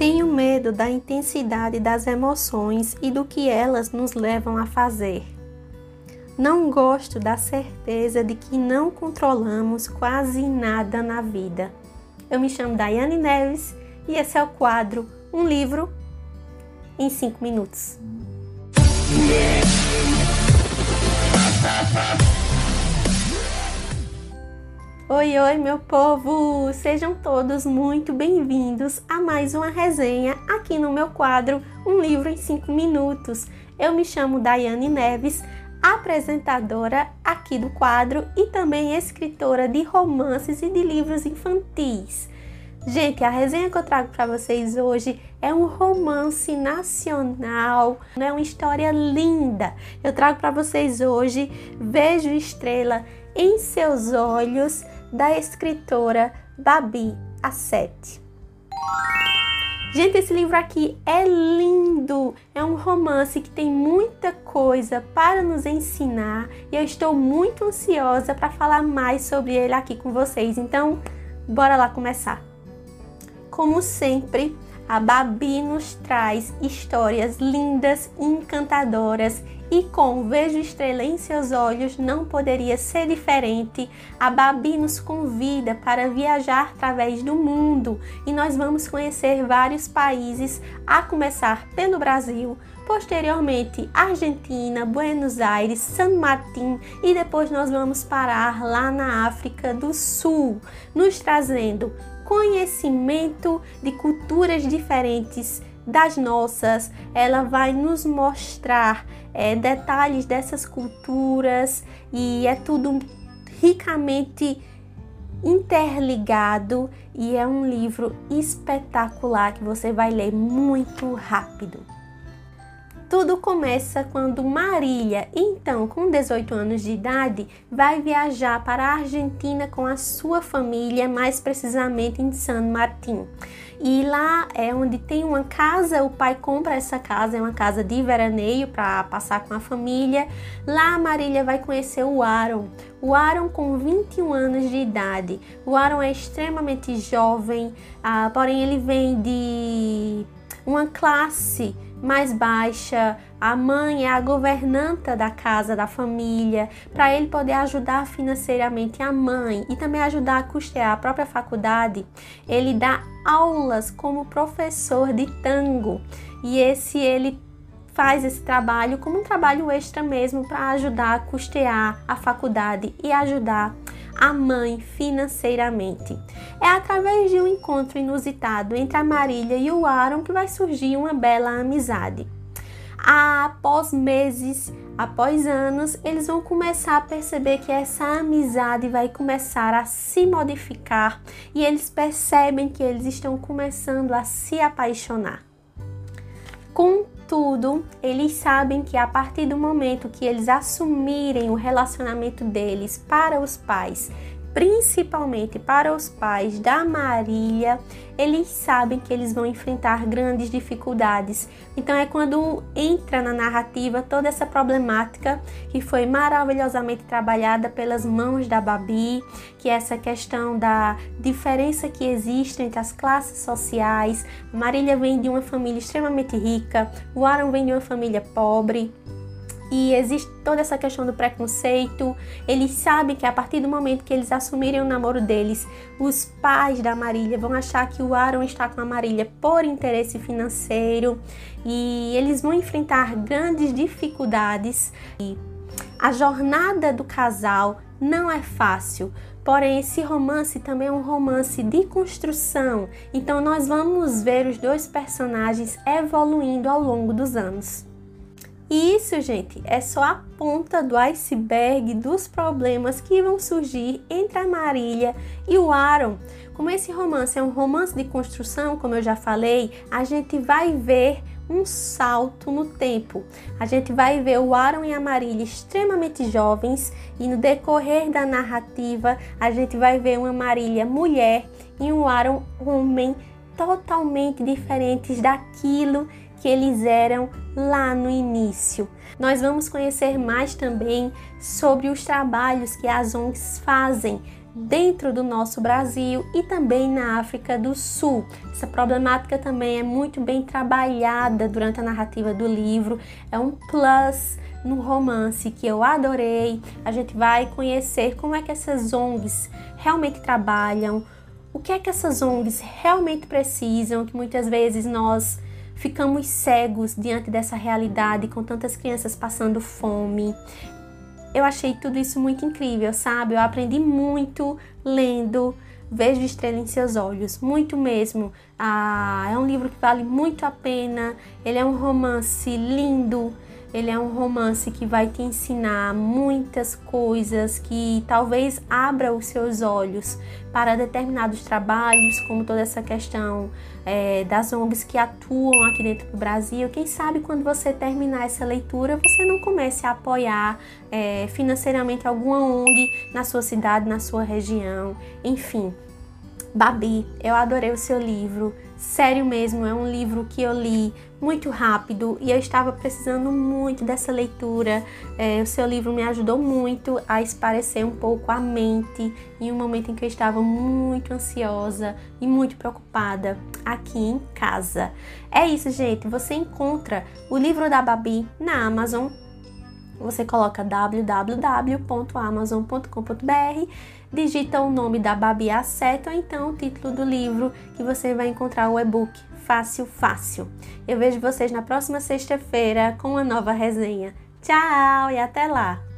Tenho medo da intensidade das emoções e do que elas nos levam a fazer. Não gosto da certeza de que não controlamos quase nada na vida. Eu me chamo Daiane Neves e esse é o quadro Um Livro em 5 Minutos. Oi, oi, meu povo! Sejam todos muito bem-vindos a mais uma resenha aqui no meu quadro Um Livro em 5 Minutos. Eu me chamo Daiane Neves, apresentadora aqui do quadro e também escritora de romances e de livros infantis. Gente, a resenha que eu trago para vocês hoje é um romance nacional, é uma história linda. Eu trago para vocês hoje Vejo Estrela em Seus Olhos da escritora Babi Assete. Gente, esse livro aqui é lindo! É um romance que tem muita coisa para nos ensinar e eu estou muito ansiosa para falar mais sobre ele aqui com vocês. Então, bora lá começar. Como sempre, a Babi nos traz histórias lindas encantadoras e com Vejo Estrela em seus olhos não poderia ser diferente. A Babi nos convida para viajar através do mundo e nós vamos conhecer vários países, a começar pelo Brasil, posteriormente Argentina, Buenos Aires, San Martín e depois nós vamos parar lá na África do Sul, nos trazendo conhecimento de culturas diferentes das nossas, ela vai nos mostrar é, detalhes dessas culturas e é tudo ricamente interligado e é um livro espetacular que você vai ler muito rápido. Tudo começa quando Marília, então com 18 anos de idade, vai viajar para a Argentina com a sua família, mais precisamente em San Martín. E lá é onde tem uma casa, o pai compra essa casa, é uma casa de veraneio para passar com a família. Lá Marília vai conhecer o Aaron. O Aaron com 21 anos de idade. O Aaron é extremamente jovem, ah, porém ele vem de uma classe mais baixa, a mãe é a governanta da casa, da família, para ele poder ajudar financeiramente a mãe e também ajudar a custear a própria faculdade. Ele dá aulas como professor de tango e esse ele faz esse trabalho como um trabalho extra mesmo para ajudar a custear a faculdade e ajudar a mãe financeiramente. É através de um encontro inusitado entre a Marília e o Aaron que vai surgir uma bela amizade. Após meses, após anos, eles vão começar a perceber que essa amizade vai começar a se modificar e eles percebem que eles estão começando a se apaixonar. Contudo, eles sabem que a partir do momento que eles assumirem o relacionamento deles para os pais principalmente para os pais da Marília, eles sabem que eles vão enfrentar grandes dificuldades. Então é quando entra na narrativa toda essa problemática que foi maravilhosamente trabalhada pelas mãos da Babi, que é essa questão da diferença que existe entre as classes sociais. Marília vem de uma família extremamente rica, o Aaron vem de uma família pobre e existe toda essa questão do preconceito. Eles sabem que a partir do momento que eles assumirem o namoro deles, os pais da Marília vão achar que o Aaron está com a Marília por interesse financeiro e eles vão enfrentar grandes dificuldades. E a jornada do casal não é fácil. Porém, esse romance também é um romance de construção, então nós vamos ver os dois personagens evoluindo ao longo dos anos. E isso, gente, é só a ponta do iceberg dos problemas que vão surgir entre a Marília e o Aaron. Como esse romance é um romance de construção, como eu já falei, a gente vai ver um salto no tempo. A gente vai ver o Aaron e a Marília extremamente jovens e no decorrer da narrativa a gente vai ver uma Marília mulher e um Aaron homem totalmente diferentes daquilo que eles eram lá no início. Nós vamos conhecer mais também sobre os trabalhos que as ONGs fazem dentro do nosso Brasil e também na África do Sul. Essa problemática também é muito bem trabalhada durante a narrativa do livro, é um plus no romance que eu adorei. A gente vai conhecer como é que essas ONGs realmente trabalham, o que é que essas ONGs realmente precisam, que muitas vezes nós ficamos cegos diante dessa realidade com tantas crianças passando fome. Eu achei tudo isso muito incrível, sabe? Eu aprendi muito lendo Vejo Estrela em Seus Olhos, muito mesmo. Ah, é um livro que vale muito a pena, ele é um romance lindo, ele é um romance que vai te ensinar muitas coisas que talvez abra os seus olhos para determinados trabalhos, como toda essa questão é, das ONGs que atuam aqui dentro do Brasil. Quem sabe quando você terminar essa leitura, você não comece a apoiar é, financeiramente alguma ONG na sua cidade, na sua região, enfim. Babi, eu adorei o seu livro. Sério mesmo, é um livro que eu li muito rápido e eu estava precisando muito dessa leitura. É, o seu livro me ajudou muito a esparecer um pouco a mente em um momento em que eu estava muito ansiosa e muito preocupada aqui em casa. É isso, gente. Você encontra o livro da Babi na Amazon você coloca www.amazon.com.br, digita o nome da Babi A7 ou então o título do livro que você vai encontrar o e-book Fácil Fácil. Eu vejo vocês na próxima sexta-feira com uma nova resenha. Tchau e até lá!